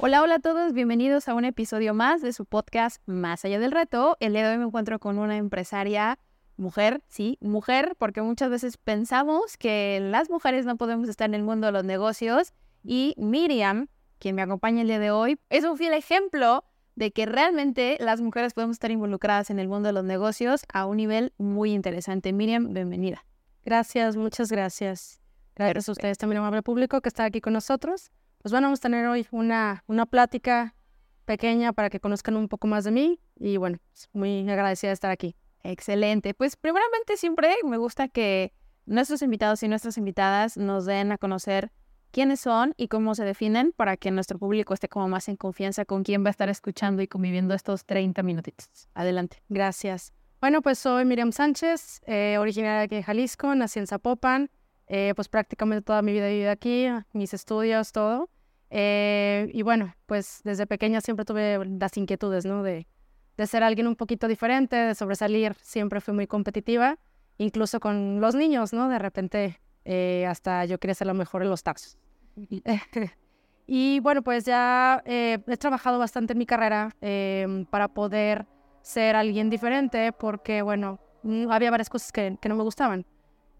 Hola, hola a todos, bienvenidos a un episodio más de su podcast Más allá del reto. El día de hoy me encuentro con una empresaria mujer, sí, mujer, porque muchas veces pensamos que las mujeres no podemos estar en el mundo de los negocios y Miriam, quien me acompaña el día de hoy, es un fiel ejemplo de que realmente las mujeres podemos estar involucradas en el mundo de los negocios a un nivel muy interesante. Miriam, bienvenida. Gracias, muchas gracias. Gracias a ustedes también, amable público, que está aquí con nosotros pues bueno, vamos a tener hoy una, una plática pequeña para que conozcan un poco más de mí y bueno, pues, muy agradecida de estar aquí. Excelente. Pues primeramente siempre me gusta que nuestros invitados y nuestras invitadas nos den a conocer quiénes son y cómo se definen para que nuestro público esté como más en confianza con quién va a estar escuchando y conviviendo estos 30 minutitos. Adelante. Gracias. Bueno, pues soy Miriam Sánchez, eh, originaria de Jalisco, nací en Zapopan, eh, pues prácticamente toda mi vida he vivido aquí, mis estudios, todo. Eh, y bueno, pues desde pequeña siempre tuve las inquietudes, ¿no? De, de ser alguien un poquito diferente, de sobresalir, siempre fui muy competitiva, incluso con los niños, ¿no? De repente eh, hasta yo quería ser la mejor en los taxos. y bueno, pues ya he trabajado bastante en mi carrera em, para poder ser alguien diferente, porque bueno, mm, había varias cosas que, que no me gustaban.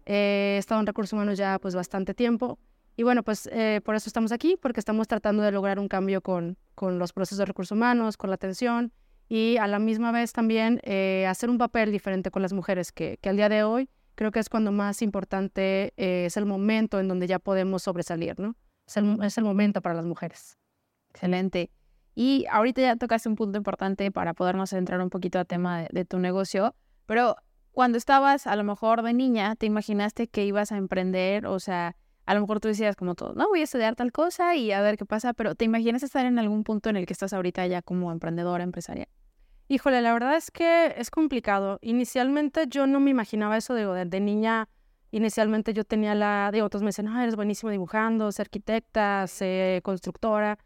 He estado en recursos humanos ya pues bastante tiempo y bueno, pues eh, por eso estamos aquí, porque estamos tratando de lograr un cambio con, con los procesos de recursos humanos, con la atención y a la misma vez también eh, hacer un papel diferente con las mujeres, que, que, al día de hoy creo que es cuando más importante eh, es el momento en donde ya podemos sobresalir, ¿no? Es el, es el momento para las mujeres. Excelente. Y ahorita ya tocaste un punto importante para podernos centrar un poquito al tema de tu negocio, pero cuando estabas a lo mejor de niña, ¿te imaginaste que ibas a emprender? O sea, a lo mejor tú decías como todo, no, voy a estudiar tal cosa y a ver qué pasa, pero ¿te imaginas estar en algún punto en el que estás ahorita ya como emprendedora, empresaria? Híjole, la verdad es que es complicado. Inicialmente yo no me imaginaba eso, de, de niña, inicialmente yo tenía la, de otros me decían, ah, eres buenísima dibujando, ser arquitecta, ser constructora,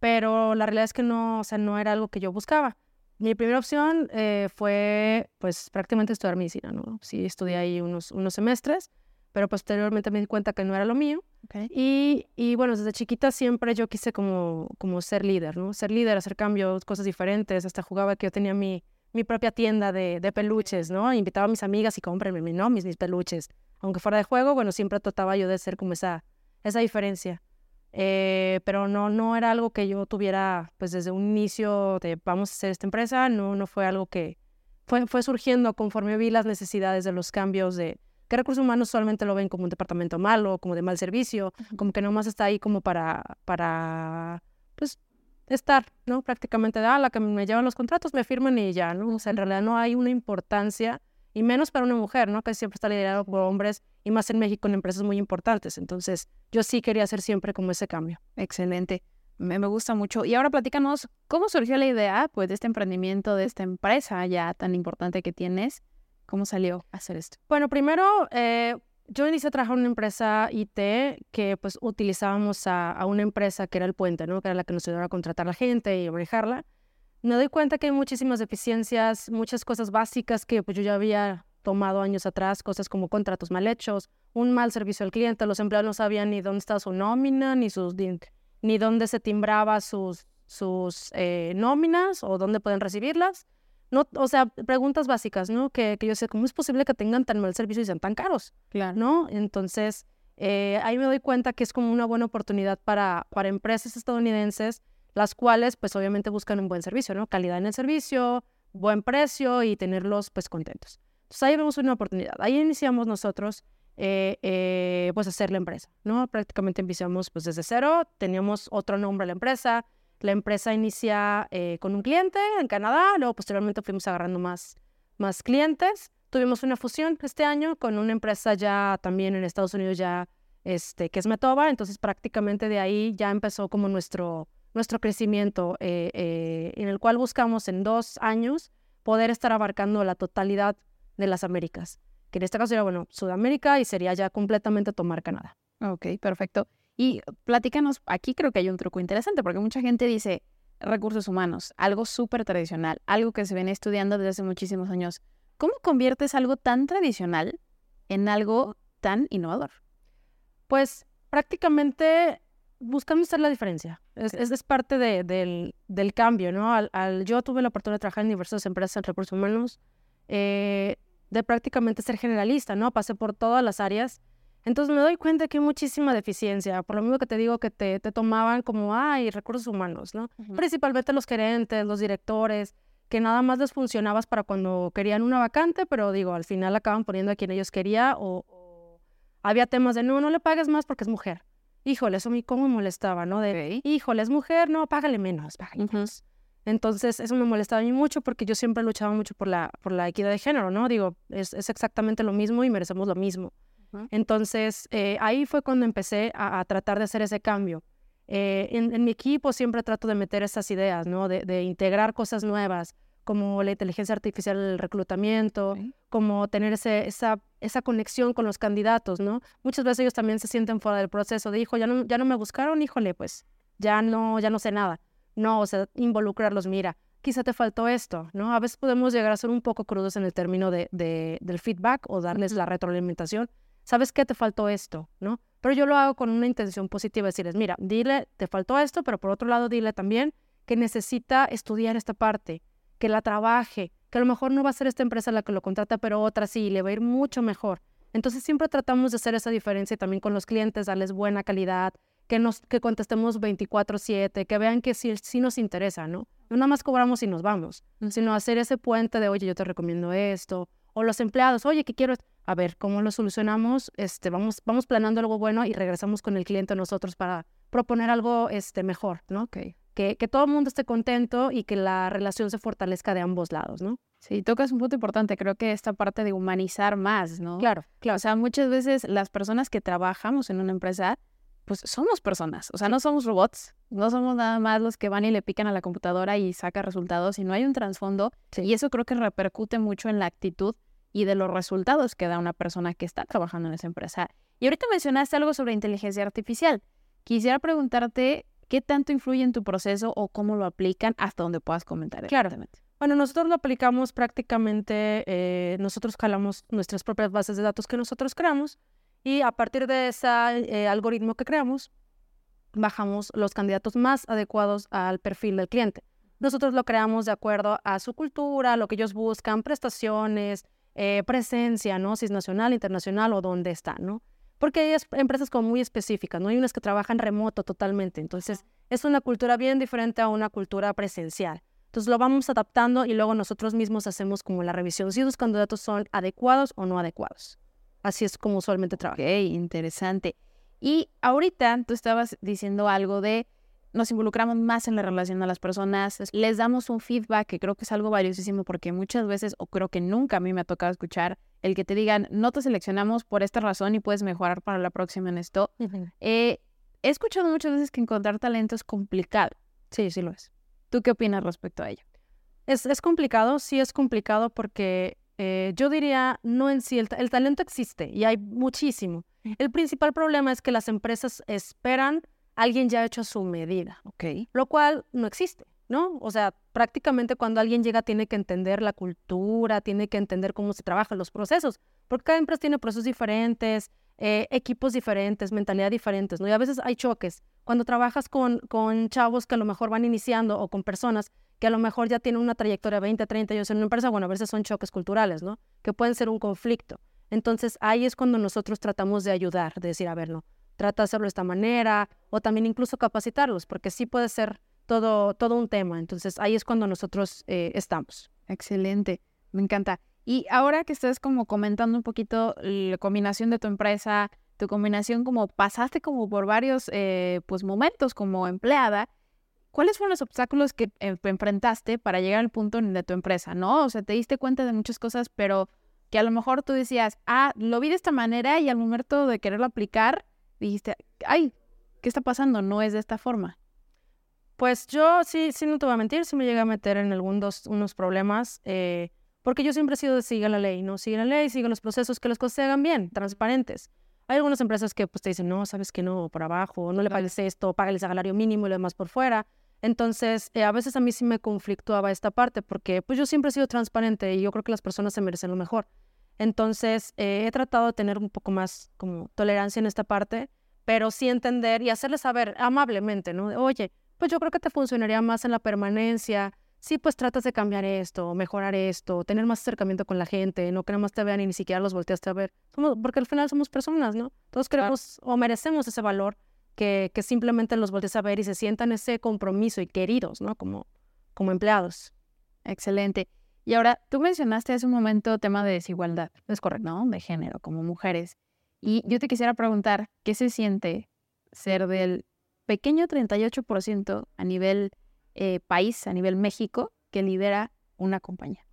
pero la realidad es que no, o sea, no era algo que yo buscaba. Mi primera opción eh, fue, pues, prácticamente estudiar medicina, ¿no? Sí, estudié ahí unos, unos semestres, pero posteriormente me di cuenta que no era lo mío. Y, y, bueno, desde chiquita siempre yo quise como, como ser líder, ¿no? Ser líder, hacer cambios, cosas diferentes. Hasta jugaba que yo tenía mi, mi propia tienda de, de peluches, ¿no? Invitaba a mis amigas y cómprenme, ¿no? Mis, mis peluches. Aunque fuera de juego, bueno, siempre trataba yo de ser como esa, esa diferencia. Eh, pero no, no era algo que yo tuviera, pues desde un inicio de vamos a hacer esta empresa, no, no fue algo que fue, fue surgiendo conforme vi las necesidades de los cambios de, que recursos humanos solamente lo ven como un departamento malo, como de mal servicio, como que nomás está ahí como para, para, pues, estar, ¿no? Prácticamente, ah, la que me llevan los contratos, me firman y ya, ¿no? O sea, en realidad no hay una importancia, y menos para una mujer, ¿no? Que siempre está liderado por hombres, y más en México en empresas muy importantes. Entonces, yo sí quería hacer siempre como ese cambio. Excelente. Me, me, gusta mucho. Y ahora platícanos, ¿cómo surgió la idea, pues, de este emprendimiento, de esta empresa ya tan importante que tienes? ¿Cómo salió a hacer esto? Bueno, primero, eh, yo inicié a trabajar en una empresa IT que pues utilizábamos a, una empresa que era el puente, ¿no? Que era la que nos ayudaba a contratar a la gente y manejarla. Me doy cuenta que hay muchísimas deficiencias, muchas cosas básicas que pues yo ya había tomado años atrás, cosas como contratos mal hechos, un mal servicio al cliente, los empleados no sabían ni dónde estaba su nómina, ni, sus, ni, dónde se timbraba sus, sus eh, nóminas o dónde pueden recibirlas. No, o sea, preguntas básicas, ¿no? Que, que yo sé, ¿cómo es posible que tengan tan mal servicio y sean tan caros? Claro. ¿No? Entonces, eh, ahí me doy cuenta que es como una buena oportunidad para, para empresas estadounidenses, las cuales, pues obviamente buscan un buen servicio, ¿no? Calidad en el servicio, buen precio y tenerlos, pues, contentos. Entonces, ahí vemos una oportunidad. Ahí iniciamos nosotros, eh, eh, pues, hacer la empresa, ¿no? Prácticamente iniciamos, pues, desde cero. Teníamos otro nombre a la empresa, la empresa inicia eh, con un cliente en Canadá, luego posteriormente fuimos agarrando más, más clientes. Tuvimos una fusión este año con una empresa ya también en Estados Unidos ya, este, que es Metoba, entonces prácticamente de ahí ya empezó como nuestro, nuestro crecimiento, eh, eh, en el cual buscamos en dos años poder estar abarcando la totalidad de las Américas, que en este caso sería, bueno, Sudamérica y sería ya completamente tomar Canadá. Ok, perfecto. Y platícanos, aquí creo que hay un truco interesante, porque mucha gente dice recursos humanos, algo súper tradicional, algo que se viene estudiando desde hace muchísimos años. ¿Cómo conviertes algo tan tradicional en algo tan innovador? Pues prácticamente buscando hacer la diferencia. Es, es, parte de, del, del, cambio, ¿no? Al, al, yo tuve la oportunidad de trabajar en diversas empresas en recursos humanos, eh, de prácticamente ser generalista, ¿no? Pasé por todas las áreas. Entonces me doy cuenta que hay muchísima deficiencia, por lo mismo que te digo que te, te tomaban como, ay, recursos humanos, ¿no? Uh -huh. Principalmente los gerentes, los directores, que nada más les funcionabas para cuando querían una vacante, pero digo, al final acaban poniendo a quien ellos querían o, o había temas de, no, no le pagues más porque es mujer híjole, eso a mí cómo me molestaba, ¿no? De, okay. híjole, es mujer, no, págale menos, págale menos. Uh -huh. Entonces, eso me molestaba a mí mucho porque yo siempre luchaba mucho por la, por la equidad de género, ¿no? Digo, es, es exactamente lo mismo y merecemos lo mismo. Uh -huh. Entonces, eh, ahí fue cuando empecé a, a, tratar de hacer ese cambio. Eh, en, en, mi equipo siempre trato de meter esas ideas, ¿no? De, de integrar cosas nuevas, como la inteligencia artificial el reclutamiento, okay. como tener ese, esa, esa conexión con los candidatos, ¿no? Muchas veces ellos también se sienten fuera del proceso de, hijo, ya no, ya no me buscaron, híjole, pues ya no, ya no sé nada. No, o sea, involucrarlos, mira, quizá te faltó esto, ¿no? A veces podemos llegar a ser un poco crudos en el término de, de, del feedback o darles la retroalimentación. ¿Sabes qué? Te faltó esto, ¿no? Pero yo lo hago con una intención positiva, decirles, mira, dile, te faltó esto, pero por otro lado, dile también que necesita estudiar esta parte, que la trabaje, que a lo mejor no va a ser esta empresa la que lo contrata, pero otra sí, le va a ir mucho mejor. Entonces siempre tratamos de hacer esa diferencia también con los clientes, darles buena calidad, que nos que contestemos 24/7, que vean que sí, sí, nos interesa, ¿no? No nada más cobramos y nos vamos, sino hacer ese puente de, oye, yo te recomiendo esto, o los empleados, oye, ¿qué quiero? A ver, ¿cómo lo solucionamos? Este, vamos, vamos planeando algo bueno y regresamos con el cliente nosotros para proponer algo este, mejor, ¿no? Okay que, que, todo el mundo esté contento y que la relación se fortalezca de ambos lados, ¿no? Sí, tocas un punto importante, creo que esta parte de humanizar más, ¿no? Claro, claro. O sea, muchas veces las personas que trabajamos en una empresa, pues somos personas, o sea, no somos robots, no somos nada más los que van y le pican a la computadora y saca resultados, sino hay un trasfondo sí. y eso creo que repercute mucho en la actitud y de los resultados que da una persona que está trabajando en esa empresa. Y ahorita mencionaste algo sobre inteligencia artificial. Quisiera preguntarte ¿Qué tanto influye en tu proceso o cómo lo aplican hasta donde puedas comentar? Claro. Bueno, nosotros lo aplicamos prácticamente, eh, nosotros jalamos nuestras propias bases de datos que nosotros creamos y a partir de ese eh, algoritmo que creamos, bajamos los candidatos más adecuados al perfil del cliente. Nosotros lo creamos de acuerdo a su cultura, lo que ellos buscan, prestaciones, eh, presencia, ¿no? Si es nacional, internacional o dónde está, ¿no? Porque hay empresas como muy específicas, ¿no? Hay unas que trabajan remoto totalmente, entonces es una cultura bien diferente a una cultura presencial. Entonces lo vamos adaptando y luego nosotros mismos hacemos como la revisión si los candidatos son adecuados o no adecuados. Así es como usualmente trabaja. Ok, interesante. Y ahorita tú estabas diciendo algo de nos involucramos más en la relación a las personas, les damos un feedback que creo que es algo valiosísimo porque muchas veces, o creo que nunca a mí me ha tocado escuchar, el que te digan, no te seleccionamos por esta razón y puedes mejorar para la próxima en esto. Uh -huh. eh, he escuchado muchas veces que encontrar talento es complicado. Sí, sí lo es. ¿Tú qué opinas respecto a ello? Es, es complicado, sí es complicado porque eh, yo diría, no en sí, el, el talento existe y hay muchísimo. El principal problema es que las empresas esperan alguien ya hecho a su medida, ¿ok? Lo cual no existe, ¿no? O sea, prácticamente cuando alguien llega tiene que entender la cultura, tiene que entender cómo se trabajan los procesos, porque cada empresa tiene procesos diferentes, eh, equipos diferentes, mentalidad diferentes, ¿no? Y a veces hay choques. Cuando trabajas con, con chavos que a lo mejor van iniciando o con personas que a lo mejor ya tienen una trayectoria de 20, 30 años en una empresa, bueno, a veces son choques culturales, ¿no? Que pueden ser un conflicto. Entonces ahí es cuando nosotros tratamos de ayudar, de decir, a ver, no, trata de hacerlo de esta manera, o también incluso capacitarlos, porque sí puede ser todo, todo un tema. Entonces ahí es cuando nosotros eh, estamos. Excelente, me encanta. Y ahora que estás como comentando un poquito la combinación de tu empresa, tu combinación como pasaste como por varios eh, pues momentos como empleada, ¿cuáles fueron los obstáculos que enfrentaste para llegar al punto de tu empresa, no? O sea, te diste cuenta de muchas cosas, pero que a lo mejor tú decías, ah, lo vi de esta manera y al momento de quererlo aplicar, dijiste, ay, ¿qué está pasando? No es de esta forma. Pues yo sí, sí no te voy a mentir, sí me llegué a meter en algunos unos problemas, eh, porque yo siempre he sido de sigue la ley, ¿no? Sigue la ley, sigue los procesos, que las cosas se hagan bien, transparentes. Hay algunas empresas que pues te dicen, no, sabes que no, por abajo, no le pagues esto, págales el salario mínimo y lo demás por fuera. Entonces, eh, a veces a mí sí me conflictuaba esta parte, porque pues yo siempre he sido transparente y yo creo que las personas se merecen lo mejor. Entonces, eh, he tratado de tener un poco más como tolerancia en esta parte, pero sí entender y hacerles saber amablemente, ¿no? Oye, pues yo creo que te funcionaría más en la permanencia. Sí, pues tratas de cambiar esto, mejorar esto, tener más acercamiento con la gente, no que nada más te vean y ni siquiera los volteaste a ver. porque al final somos personas, ¿no? Todos queremos o merecemos ese valor que, que simplemente los voltees a ver y se sientan ese compromiso y queridos, ¿no? Como, como empleados. Excelente. Y ahora, tú mencionaste hace un momento tema de desigualdad, es correcto, ¿no? De género, como mujeres. Y yo te quisiera preguntar, ¿qué se siente ser del pequeño 38% a nivel eh, país, a nivel México, que lidera una compañía?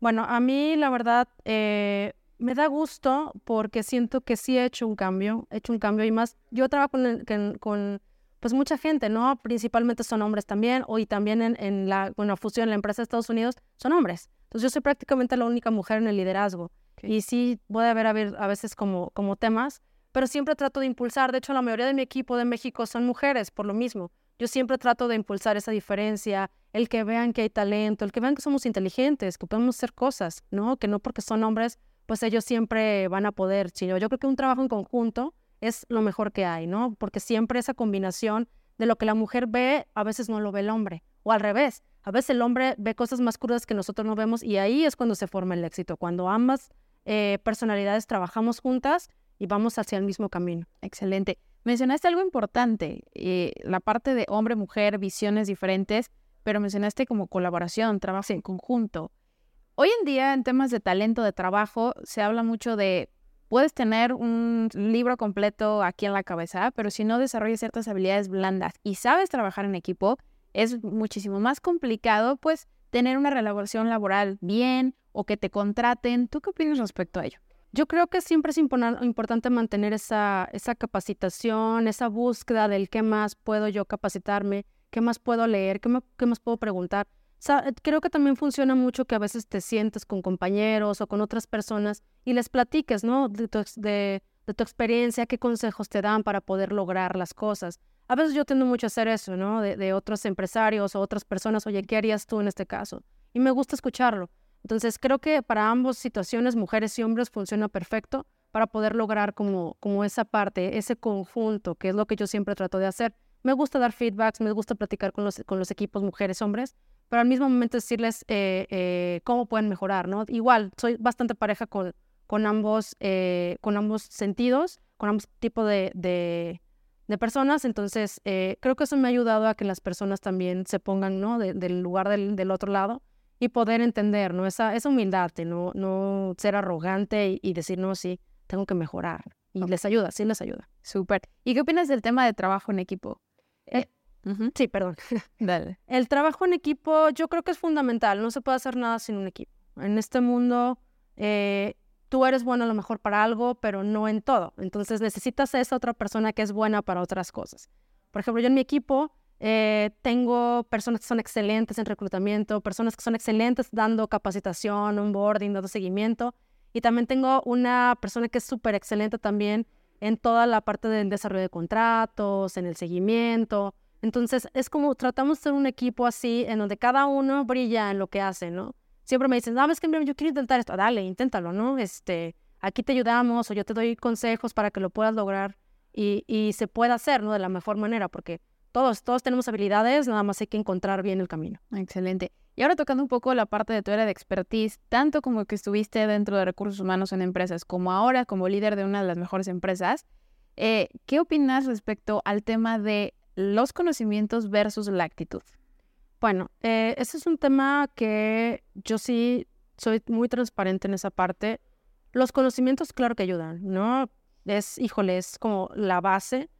Bueno, a mí la verdad eh, me da gusto porque siento que sí he hecho un cambio, he hecho un cambio y más, yo trabajo con, con pues mucha gente, ¿no? Principalmente son hombres también, hoy también en, en la bueno, fusión, en la empresa de Estados Unidos, son hombres. Entonces yo soy prácticamente la única mujer en el liderazgo. Y sí puede haber, haber a veces como, como temas, pero siempre trato de impulsar. De hecho, la mayoría de mi equipo de México son mujeres, por lo mismo. Yo siempre trato de impulsar esa diferencia, el que vean que hay talento, el que vean que somos inteligentes, que podemos hacer cosas, ¿no? Que no porque son hombres, pues ellos siempre van a poder. Sino yo creo que un trabajo en conjunto es lo mejor que hay, ¿no? Porque siempre esa combinación de lo que la mujer ve, a veces no lo ve el hombre. O al revés, a veces el hombre ve cosas más crudas que nosotros no vemos y ahí es cuando se forma el éxito, cuando ambas eh, personalidades trabajamos juntas y vamos hacia el mismo camino. Excelente. Mencionaste algo importante, eh, la parte de hombre-mujer, visiones diferentes, pero mencionaste como colaboración, trabajo en conjunto. Hoy en día, en temas de talento de trabajo, se habla mucho de, puedes tener un libro completo aquí en la cabeza, pero si no desarrollas ciertas habilidades blandas y sabes trabajar en equipo, es muchísimo más complicado, pues, tener una relación laboral bien o que te contraten. ¿Tú qué opinas respecto a ello? Yo creo que siempre es importante mantener esa, esa capacitación, esa búsqueda del qué más puedo yo capacitarme, qué más puedo leer, qué, más puedo preguntar. creo que también funciona mucho que a veces te sientes con compañeros o con otras personas y les platiques, ¿no? De tu, experiencia, qué consejos te dan para poder lograr las cosas. A veces yo tiendo mucho a hacer eso, ¿no? De otros empresarios o otras personas, oye, ¿qué harías tú en este caso? Y me gusta escucharlo. Entonces creo que para ambas situaciones, mujeres y hombres, funciona perfecto para poder lograr como, como esa parte, ese conjunto, que es lo que yo siempre trato de hacer. Me gusta dar feedbacks, me gusta platicar con los, con los equipos mujeres, hombres, pero al mismo momento decirles eh, eh, cómo pueden mejorar, ¿no? Igual, soy bastante pareja con, con, ambos, eh, con ambos sentidos, con ambos tipos de, de, personas, entonces creo que eso me ha ayudado a que las personas también se pongan, ¿no? del lugar del, del otro lado y poder entender, ¿no? Esa, esa humildad, no, no ser arrogante y, decir, no, sí, tengo que mejorar. Y les ayuda, sí les ayuda. Súper. ¿Y qué opinas del tema de trabajo en equipo? Eh, sí, perdón. Dale. El trabajo en equipo yo creo que es fundamental, no se puede hacer nada sin un equipo. En este mundo, eh, tú eres bueno a lo mejor para algo, pero no en todo. Entonces necesitas a esa otra persona que es buena para otras cosas. Por ejemplo, yo en mi equipo eh, tengo personas que son excelentes en reclutamiento, personas que son excelentes dando capacitación, onboarding, dando seguimiento. Y también tengo una persona que es súper excelente también en toda la parte del desarrollo de contratos, en el seguimiento. Entonces, es como tratamos de ser un equipo así, en donde cada uno brilla en lo que hace, ¿no? Siempre me dicen, no, es que yo quiero intentar esto. Dale, inténtalo, ¿no? Este, aquí te ayudamos o yo te doy consejos para que lo puedas lograr y, y se pueda hacer, ¿no? De la mejor manera, porque todos, todos tenemos habilidades, nada más hay que encontrar bien el camino. Excelente. Y ahora tocando un poco la parte de tu área de expertise, tanto como que estuviste dentro de recursos humanos en empresas, como ahora como líder de una de las mejores empresas, eh, ¿qué opinas respecto al tema de los conocimientos versus la actitud? Bueno, eh, ese es un tema que yo sí soy muy transparente en esa parte. Los conocimientos, claro que ayudan, ¿no? Es, híjole, es como la base,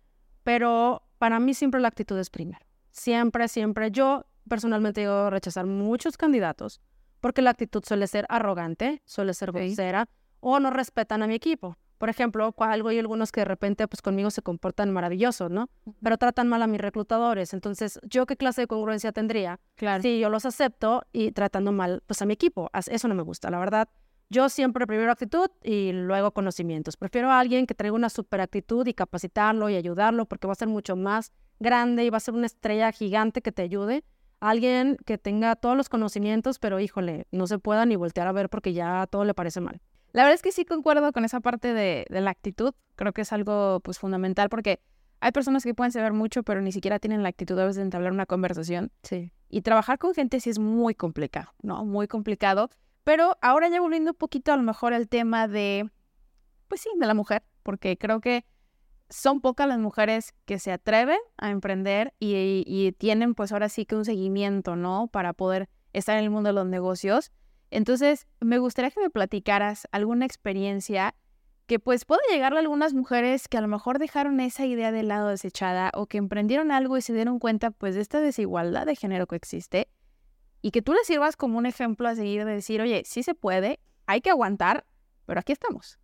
pero para mí siempre la actitud es primero. Siempre, siempre. Yo personalmente digo a rechazar muchos candidatos porque la actitud suele ser arrogante, suele ser grosera o no respetan a mi equipo. Por ejemplo, algo hay algunos que de repente pues conmigo se comportan maravillosos, ¿no? Pero tratan mal a mis reclutadores. Entonces, ¿yo qué clase de congruencia tendría? Claro. Si yo los acepto y tratando mal pues a mi equipo. Eso no me gusta, la verdad. Yo siempre primero actitud y luego conocimientos. Prefiero a alguien que traiga una super actitud y capacitarlo y ayudarlo porque va a ser mucho más grande y va a ser una estrella gigante que te ayude. Alguien que tenga todos los conocimientos, pero híjole, no se pueda ni voltear a ver porque ya todo le parece mal. La verdad es que sí concuerdo con esa parte de, la actitud. Creo que es algo pues fundamental porque hay personas que pueden saber mucho, pero ni siquiera tienen la actitud a veces de entablar una conversación. Sí. Y trabajar con gente sí es muy complicado, ¿no? Muy complicado. Pero ahora ya volviendo un poquito a lo mejor al tema de, pues sí, de la mujer, porque creo que son pocas las mujeres que se atreven a emprender y, tienen pues ahora sí que un seguimiento, ¿no? Para poder estar en el mundo de los negocios. Entonces, me gustaría que me platicaras alguna experiencia que pues pueda llegarle a algunas mujeres que a lo mejor dejaron esa idea de lado desechada o que emprendieron algo y se dieron cuenta pues de esta desigualdad de género que existe y que tú les sirvas como un ejemplo a seguir de decir, oye, sí se puede, hay que aguantar, pero aquí estamos.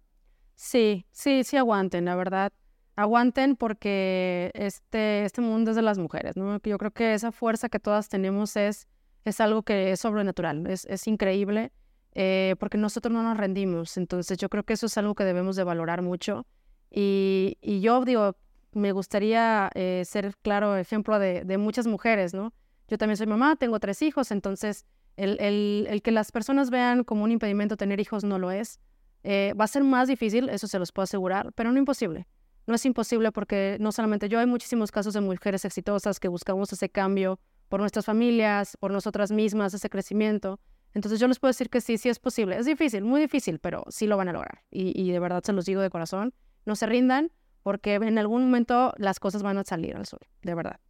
Sí, sí, sí aguanten, la verdad aguanten porque este, este mundo es de las mujeres, ¿no? Yo creo que esa fuerza que todas tenemos es, es algo que es sobrenatural, es, es increíble, eh, porque nosotros no nos rendimos, entonces yo creo que eso es algo que debemos de valorar mucho. Y, y yo digo, me gustaría eh, ser claro ejemplo de, de, muchas mujeres, ¿no? Yo también soy mamá, tengo tres hijos, entonces el, el, el que las personas vean como un impedimento tener hijos no lo es. Eh, va a ser más difícil, eso se los puedo asegurar, pero no imposible no es imposible porque no solamente yo, hay muchísimos casos de mujeres exitosas que buscamos ese cambio por nuestras familias, por nosotras mismas, ese crecimiento. Entonces yo les puedo decir que sí, sí es posible. Es difícil, muy difícil, pero sí lo van a lograr. Y, de verdad se los digo de corazón, no se rindan porque en algún momento las cosas van a salir al sol, de verdad.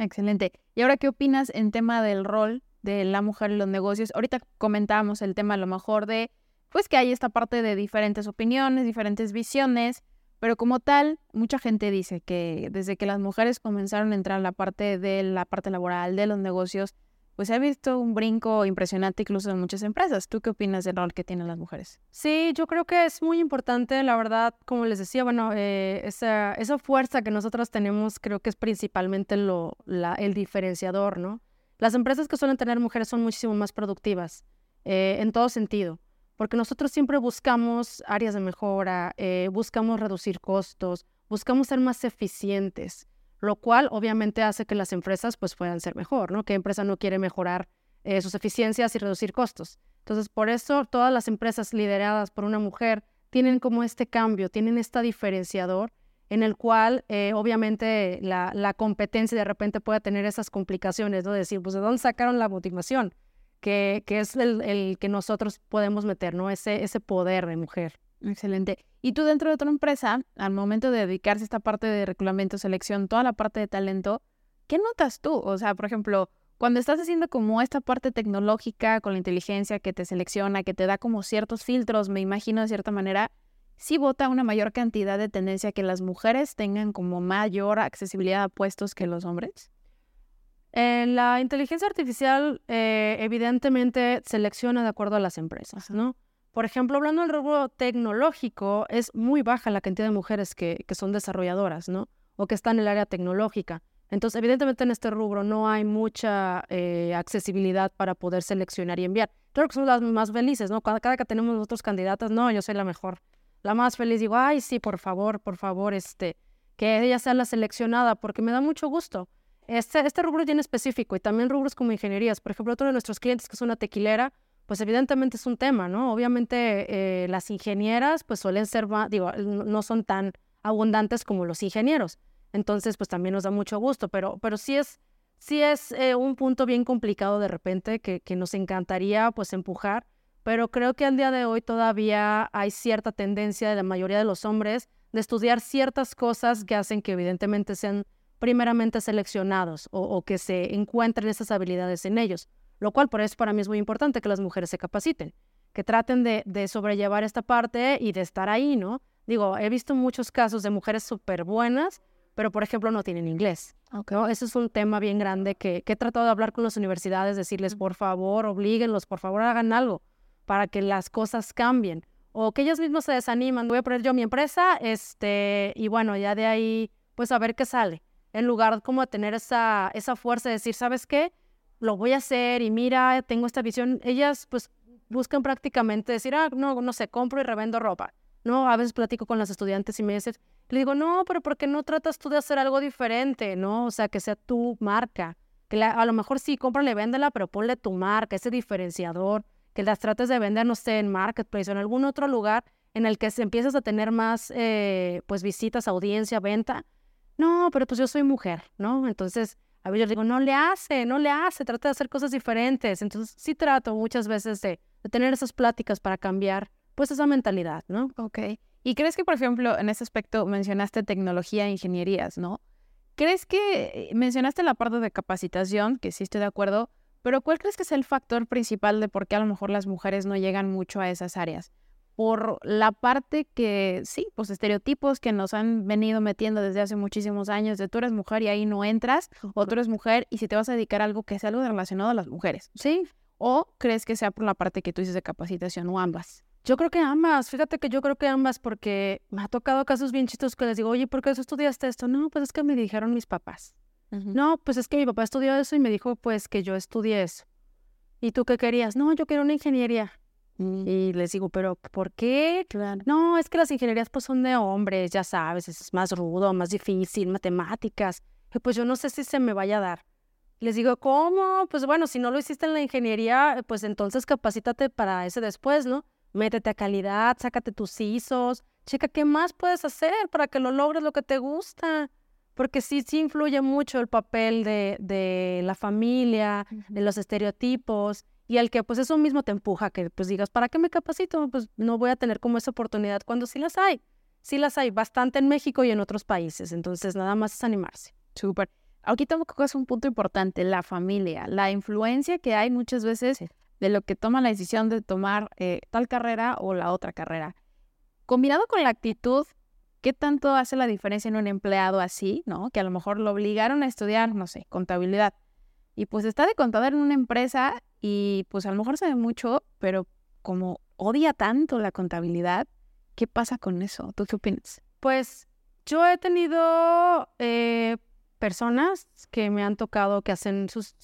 Excelente. ¿Y ahora qué opinas en tema del rol de la mujer en los negocios? Ahorita comentábamos el tema a lo mejor de, pues que hay esta parte de diferentes opiniones, diferentes visiones, pero como tal, mucha gente dice que desde que las mujeres comenzaron a entrar en la parte de la parte laboral, de los negocios, pues se ha visto un brinco impresionante incluso en muchas empresas. ¿Tú qué opinas del rol que tienen las mujeres? Sí, yo creo que es muy importante, la verdad, como les decía, bueno, eh, esa, fuerza que nosotros tenemos creo que es principalmente el diferenciador, ¿no? Las empresas que suelen tener mujeres son muchísimo más productivas eh, en todo sentido porque nosotros siempre buscamos áreas de mejora, eh, buscamos reducir costos, buscamos ser más eficientes, lo cual obviamente hace que las empresas pues puedan ser mejor, ¿no? ¿Qué empresa no quiere mejorar eh, sus eficiencias y reducir costos? Entonces, por eso todas las empresas lideradas por una mujer tienen como este cambio, tienen este diferenciador en el cual eh, obviamente la, competencia de repente puede tener esas complicaciones, ¿no? Decir, pues, ¿de dónde sacaron la motivación? que, es el, que nosotros podemos meter, ¿no? Ese, ese poder de mujer. Excelente. Y tú dentro de otra empresa, al momento de dedicarse a esta parte de reclutamiento, selección, toda la parte de talento, ¿qué notas tú? O sea, por ejemplo, cuando estás haciendo como esta parte tecnológica con la inteligencia que te selecciona, que te da como ciertos filtros, me imagino de cierta manera, sí vota una mayor cantidad de tendencia que las mujeres tengan como mayor accesibilidad a puestos que los hombres? Eh, la inteligencia artificial eh, evidentemente selecciona de acuerdo a las empresas, ¿no? Por ejemplo, hablando del rubro tecnológico, es muy baja la cantidad de mujeres que, son desarrolladoras, ¿no? O que están en el área tecnológica. Entonces, evidentemente en este rubro no hay mucha eh, accesibilidad para poder seleccionar y enviar. Creo que somos las más felices, ¿no? Cada, cada que tenemos otros candidatas, no, yo soy la mejor, la más feliz. Digo, ay, sí, por favor, por favor, este, que ella sea la seleccionada, porque me da mucho gusto. Este, este rubro tiene específico y también rubros como ingenierías. Por ejemplo, otro de nuestros clientes que es una tequilera, pues evidentemente es un tema, ¿no? Obviamente eh, las ingenieras pues suelen ser, digo, no son tan abundantes como los ingenieros. Entonces, pues también nos da mucho gusto, pero, pero sí es, sí es eh, un punto bien complicado de repente que, nos encantaría pues empujar, pero creo que al día de hoy todavía hay cierta tendencia de la mayoría de los hombres de estudiar ciertas cosas que hacen que evidentemente sean primeramente seleccionados o, que se encuentren esas habilidades en ellos, lo cual por eso para mí es muy importante que las mujeres se capaciten, que traten de, sobrellevar esta parte y de estar ahí, ¿no? Digo, he visto muchos casos de mujeres súper buenas, pero por ejemplo no tienen inglés. Okay. Ese es un tema bien grande que, que, he tratado de hablar con las universidades, decirles, por favor, oblíguenlos, por favor, hagan algo para que las cosas cambien. o que ellas mismas se desaniman, voy a poner yo mi empresa, este, y bueno, ya de ahí, pues a ver qué sale, en lugar como de tener esa, esa fuerza de decir, ¿sabes qué? Lo voy a hacer y mira, tengo esta visión, ellas pues buscan prácticamente decir, ah, no, no sé, compro y revendo ropa, ¿no? A veces platico con las estudiantes y me dicen, le digo, no, pero ¿por qué no tratas tú de hacer algo diferente, no? O sea, que sea tu marca, que a lo mejor sí, cómprale, véndela, pero ponle tu marca, ese diferenciador, que las trates de vender, no sé, en Marketplace o en algún otro lugar en el que empiezas a tener más, eh, pues, visitas, audiencia, venta. No, pero pues yo soy mujer, ¿no? Entonces, a yo digo, no le hace, no le hace, trata de hacer cosas diferentes. Entonces, sí trato muchas veces de, de tener esas pláticas para cambiar, pues, esa mentalidad, ¿no? Ok. ¿Y crees que, por ejemplo, en ese aspecto mencionaste tecnología e ingenierías, ¿no? ¿Crees que eh, mencionaste la parte de capacitación, que sí estoy de acuerdo, pero ¿cuál crees que es el factor principal de por qué a lo mejor las mujeres no llegan mucho a esas áreas? Por la parte que, sí, pues estereotipos que nos han venido metiendo desde hace muchísimos años de tú eres mujer y ahí no entras, o tú eres mujer y si te vas a dedicar a algo que sea algo relacionado a las mujeres, ¿sí? ¿O crees que sea por la parte que tú dices de capacitación o ambas? Yo creo que ambas, fíjate que yo creo que ambas, porque me ha tocado casos bien chistos que les digo, oye, ¿por qué estudiaste esto? No, pues es que me dijeron mis papás. No, pues es que mi papá estudió eso y me dijo pues que yo estudié eso. ¿Y tú qué querías? No, yo quiero una ingeniería. Mm. Y les digo, ¿pero por qué? Claro. No, es que las ingenierías pues son de hombres, ya sabes, es más rudo, más difícil, matemáticas. Y pues yo no sé si se me vaya a dar. Les digo, ¿cómo? Pues bueno, si no lo hiciste en la ingeniería, pues entonces capacítate para ese después, ¿no? Métete a calidad, sácate tus ISOs, checa qué más puedes hacer para que lo logres lo que te gusta porque sí, sí influye mucho el papel de, de la familia, de los estereotipos, y el que pues eso mismo te empuja que pues digas, ¿para qué me capacito? Pues no voy a tener como esa oportunidad cuando sí las hay. Sí las hay bastante en México y en otros países, entonces nada más es animarse. Súper. Aquí tengo que es un punto importante, la familia, la influencia que hay muchas veces de lo que toma la decisión de tomar eh, tal carrera o la otra carrera. Combinado con la actitud ¿Qué tanto hace la diferencia en un empleado así, ¿no? Que a lo mejor lo obligaron a estudiar, no sé, contabilidad. Y pues está de contador en una empresa y pues a lo mejor sabe mucho, pero como odia tanto la contabilidad, ¿qué pasa con eso? ¿Tú qué opinas? Pues yo he tenido eh, personas que me han tocado que hacen sus,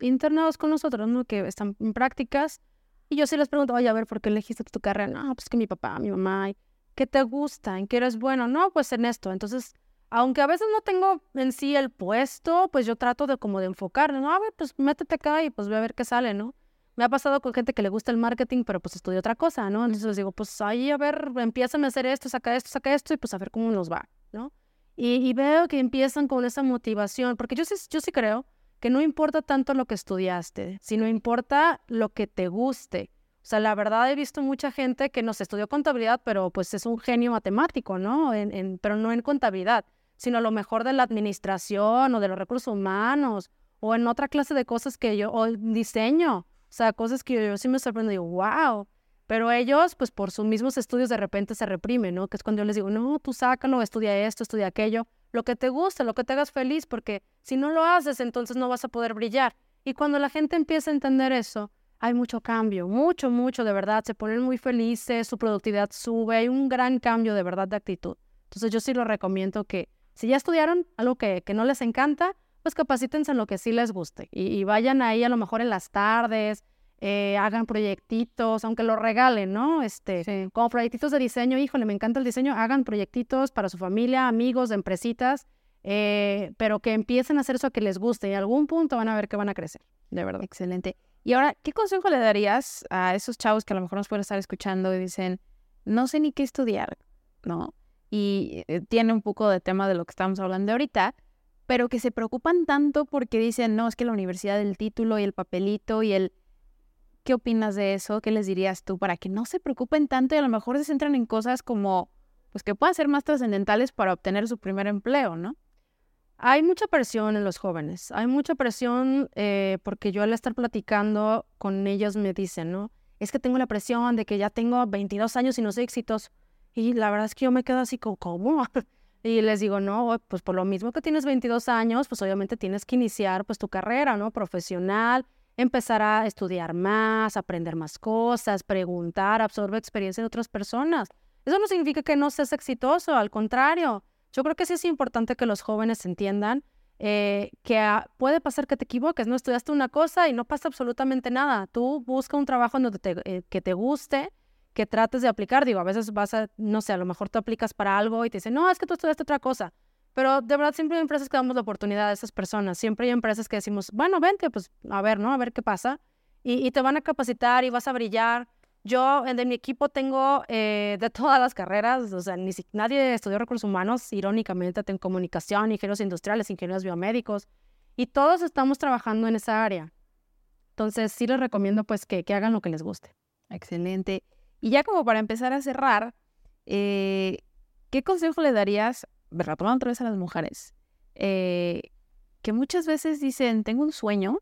internados con nosotros, ¿no? Que están en prácticas. Y yo sí les pregunto, oye, a ver, ¿por qué elegiste tu carrera? No, pues que mi papá, mi mamá. ¿Qué te gusta? ¿En qué eres bueno? No, pues en esto. Entonces, aunque a veces no tengo en sí el puesto, pues yo trato de como de enfocarme, ¿no? A ver, pues métete acá y pues ve a ver qué sale, ¿no? Me ha pasado con gente que le gusta el marketing, pero pues estudia otra cosa, ¿no? Entonces les digo, pues ahí a ver, empiezan a hacer esto, saca esto, saca esto y pues a ver cómo nos va, ¿no? Y, y veo que empiezan con esa motivación, porque yo sí, yo sí creo que no importa tanto lo que estudiaste, sino importa lo que te guste. O sea, la verdad he visto mucha gente que nos estudió contabilidad, pero pues es un genio matemático, ¿no? En, pero no en contabilidad, sino a lo mejor de la administración o de los recursos humanos o en otra clase de cosas que yo, o diseño, o sea, cosas que yo, sí me sorprendo y digo, wow. Pero ellos, pues por sus mismos estudios de repente se reprimen, ¿no? Que es cuando yo les digo, no, tú sácalo, estudia esto, estudia aquello, lo que te guste, lo que te hagas feliz, porque si no lo haces, entonces no vas a poder brillar. Y cuando la gente empieza a entender eso, hay mucho cambio, mucho, mucho de verdad. Se ponen muy felices, su productividad sube, hay un gran cambio de verdad de actitud. Entonces yo sí lo recomiendo que si ya estudiaron algo que, que no les encanta, pues capacítense en lo que sí les guste y, vayan ahí a lo mejor en las tardes, eh, hagan proyectitos, aunque lo regalen, ¿no? Este, como proyectitos de diseño, híjole, me encanta el diseño, hagan proyectitos para su familia, amigos, empresitas, eh, pero que empiecen a hacer eso que les guste y en algún punto van a ver que van a crecer, de verdad. Excelente. Y ahora, ¿qué consejo le darías a esos chavos que a lo mejor nos pueden estar escuchando y dicen, no sé ni qué estudiar, ¿no? Y eh, tiene un poco de tema de lo que estamos hablando ahorita, pero que se preocupan tanto porque dicen, no, es que la universidad del título y el papelito y el... ¿Qué opinas de eso? ¿Qué les dirías tú para que no se preocupen tanto y a lo mejor se centran en cosas como, pues que puedan ser más trascendentales para obtener su primer empleo, ¿no? Hay mucha presión en los jóvenes, hay mucha presión eh, porque yo al estar platicando con ellos me dicen, ¿no? Es que tengo la presión de que ya tengo 22 años y no soy exitoso. Y la verdad es que yo me quedo así como, ¿cómo? Y les digo, no, pues por lo mismo que tienes 22 años, pues obviamente tienes que iniciar pues tu carrera, ¿no? Profesional, empezar a estudiar más, aprender más cosas, preguntar, absorber experiencia de otras personas. Eso no significa que no seas exitoso, al contrario. Yo creo que sí es importante que los jóvenes entiendan eh, que puede pasar que te equivoques, no estudiaste una cosa y no pasa absolutamente nada. Tú busca un trabajo donde te, eh, que te guste, que trates de aplicar. Digo, a veces vas a, no sé, a lo mejor tú aplicas para algo y te dicen, no, es que tú estudiaste otra cosa. Pero de verdad siempre hay empresas que damos la oportunidad a esas personas. Siempre hay empresas que decimos, bueno, vente, pues a ver, ¿no? A ver qué pasa. Y, y te van a capacitar y vas a brillar. Yo de mi equipo tengo eh, de todas las carreras, o sea, ni si, nadie estudió recursos humanos, irónicamente, tengo comunicación, ingenieros industriales, ingenieros biomédicos, y todos estamos trabajando en esa área. Entonces, sí les recomiendo pues que, hagan lo que les guste. Excelente. Y ya como para empezar a cerrar, eh, ¿qué consejo le darías, retomando otra vez a las mujeres, eh, que muchas veces dicen, tengo un sueño,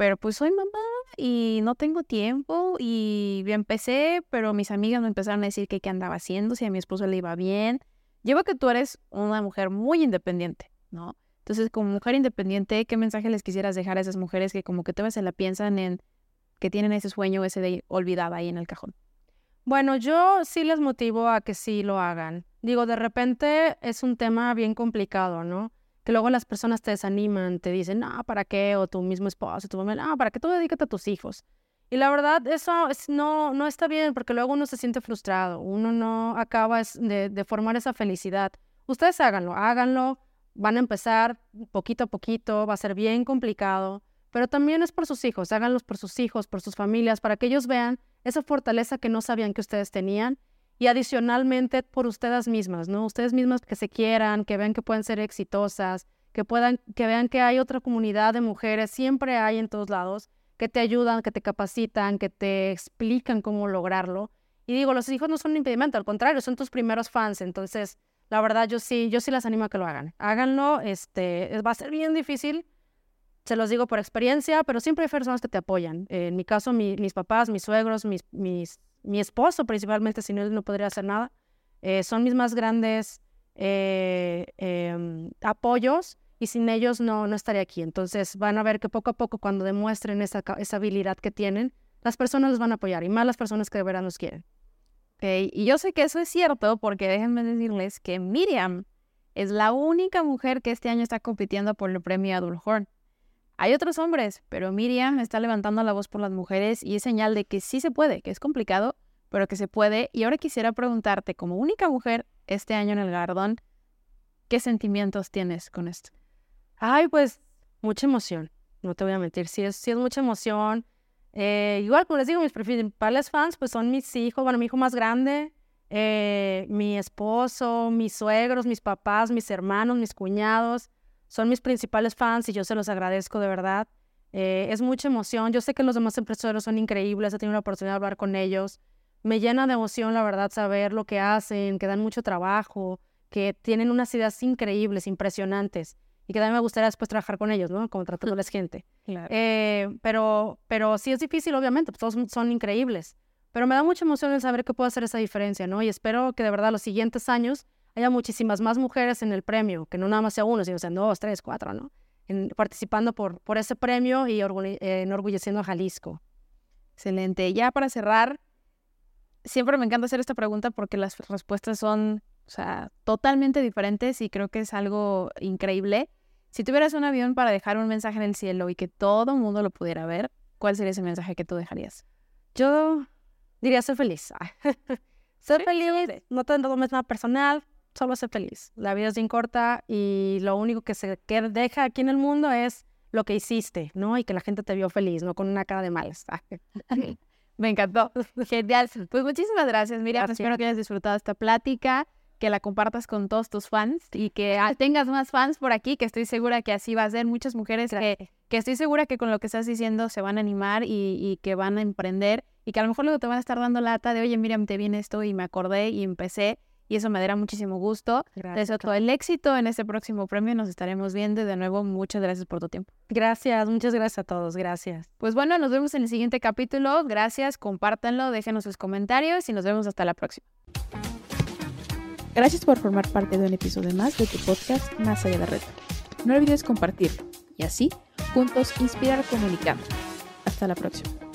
pero pues soy mamá y no tengo tiempo y empecé, pero mis amigas me empezaron a decir que qué andaba haciendo, si a mi esposo le iba bien. Llevo que tú eres una mujer muy independiente, ¿no? Entonces, como mujer independiente, ¿qué mensaje les quisieras dejar a esas mujeres que como que todavía se la piensan en que tienen ese sueño, ese de olvidada ahí en el cajón? Bueno, yo sí les motivo a que sí lo hagan. Digo, de repente es un tema bien complicado, ¿no? Que luego las personas te desaniman, te dicen, no, ¿para qué? O tu mismo esposo, tu mamá, no, ¿para qué tú dedícate a tus hijos? Y la verdad, eso es, no, no está bien porque luego uno se siente frustrado, uno no acaba de, de formar esa felicidad. Ustedes háganlo, háganlo, van a empezar poquito a poquito, va a ser bien complicado, pero también es por sus hijos, háganlos por sus hijos, por sus familias, para que ellos vean esa fortaleza que no sabían que ustedes tenían y adicionalmente por ustedes mismas, ¿no? Ustedes mismas que se quieran, que vean que pueden ser exitosas, que puedan, que vean que hay otra comunidad de mujeres, siempre hay en todos lados, que te ayudan, que te capacitan, que te explican cómo lograrlo. Y digo, los hijos no son un impedimento, al contrario, son tus primeros fans, entonces, la verdad, yo sí, yo sí las animo a que lo hagan. Háganlo, este, va a ser bien difícil, se los digo por experiencia, pero siempre hay personas que te apoyan. en mi caso, mis papás, mis suegros, mi esposo principalmente, si no él no podría hacer nada, eh, son mis más grandes eh, em, apoyos y sin ellos no, no estaría aquí. Entonces van a ver que poco a poco cuando demuestren esa, esa habilidad que tienen, las personas los van a apoyar y más las personas que de verdad nos quieren. Okay. Y yo sé que eso es cierto porque déjenme decirles que Miriam es la única mujer que este año está compitiendo por el premio Adulhorn. Hay otros hombres, pero Miriam está levantando la voz por las mujeres y es señal de que sí se puede, que es complicado, pero que se puede. Y ahora quisiera preguntarte, como única mujer este año en el Gardón, ¿qué sentimientos tienes con esto? Ay, pues mucha emoción, no te voy a mentir, sí es, sí es mucha emoción. Eh, igual, como les digo, mis principales fans pues son mis hijos, bueno, mi hijo más grande, eh, mi esposo, mis suegros, mis papás, mis hermanos, mis cuñados son mis principales fans y yo se los agradezco de verdad. Eh, es mucha emoción. Yo sé que los demás empresarios son increíbles, he tenido la oportunidad de hablar con ellos. Me llena de emoción, la verdad, saber lo que hacen, que dan mucho trabajo, que tienen unas ideas increíbles, impresionantes. Y que también me gustaría después trabajar con ellos, ¿no? Como tratándoles gente. Eh, pero, pero sí es difícil, obviamente, pues todos son increíbles. Pero me da mucha emoción el saber que puedo hacer esa diferencia, ¿no? Y espero que de verdad los siguientes años haya muchísimas más mujeres en el premio, que no nada más sea uno, sino sean dos, tres, cuatro, ¿no? participando por, por ese premio y eh, enorgulleciendo a Jalisco. Excelente. Ya para cerrar, siempre me encanta hacer esta pregunta porque las respuestas son, o sea, totalmente diferentes y creo que es algo increíble. Si tuvieras un avión para dejar un mensaje en el cielo y que todo el mundo lo pudiera ver, ¿cuál sería ese mensaje que tú dejarías? Yo diría ser feliz. ser feliz, no te tomes nada personal, solo sé feliz. La vida es bien corta y lo único que se deja aquí en el mundo es lo que hiciste, ¿no? Y que la gente te vio feliz, no con una cara de mal. Me encantó. Genial. Pues muchísimas gracias, Miriam. Espero que hayas disfrutado esta plática, que la compartas con todos tus fans y que tengas más fans por aquí, que estoy segura que así va a ser. Muchas mujeres que, que, estoy segura que con lo que estás diciendo se van a animar y, y, que van a emprender y que a lo mejor luego te van a estar dando lata de, oye, Miriam, te viene esto y me acordé y empecé y eso me dará muchísimo gusto. Gracias. Deseo todo el éxito en este próximo premio. Nos estaremos viendo de nuevo muchas gracias por tu tiempo. Gracias, muchas gracias a todos. Gracias. Pues bueno, nos vemos en el siguiente capítulo. Gracias, compártanlo, déjenos sus comentarios y nos vemos hasta la próxima. Gracias por formar parte de un episodio más de tu podcast Más allá de la red. No olvides compartirlo y así juntos inspirar comunicando. Hasta la próxima.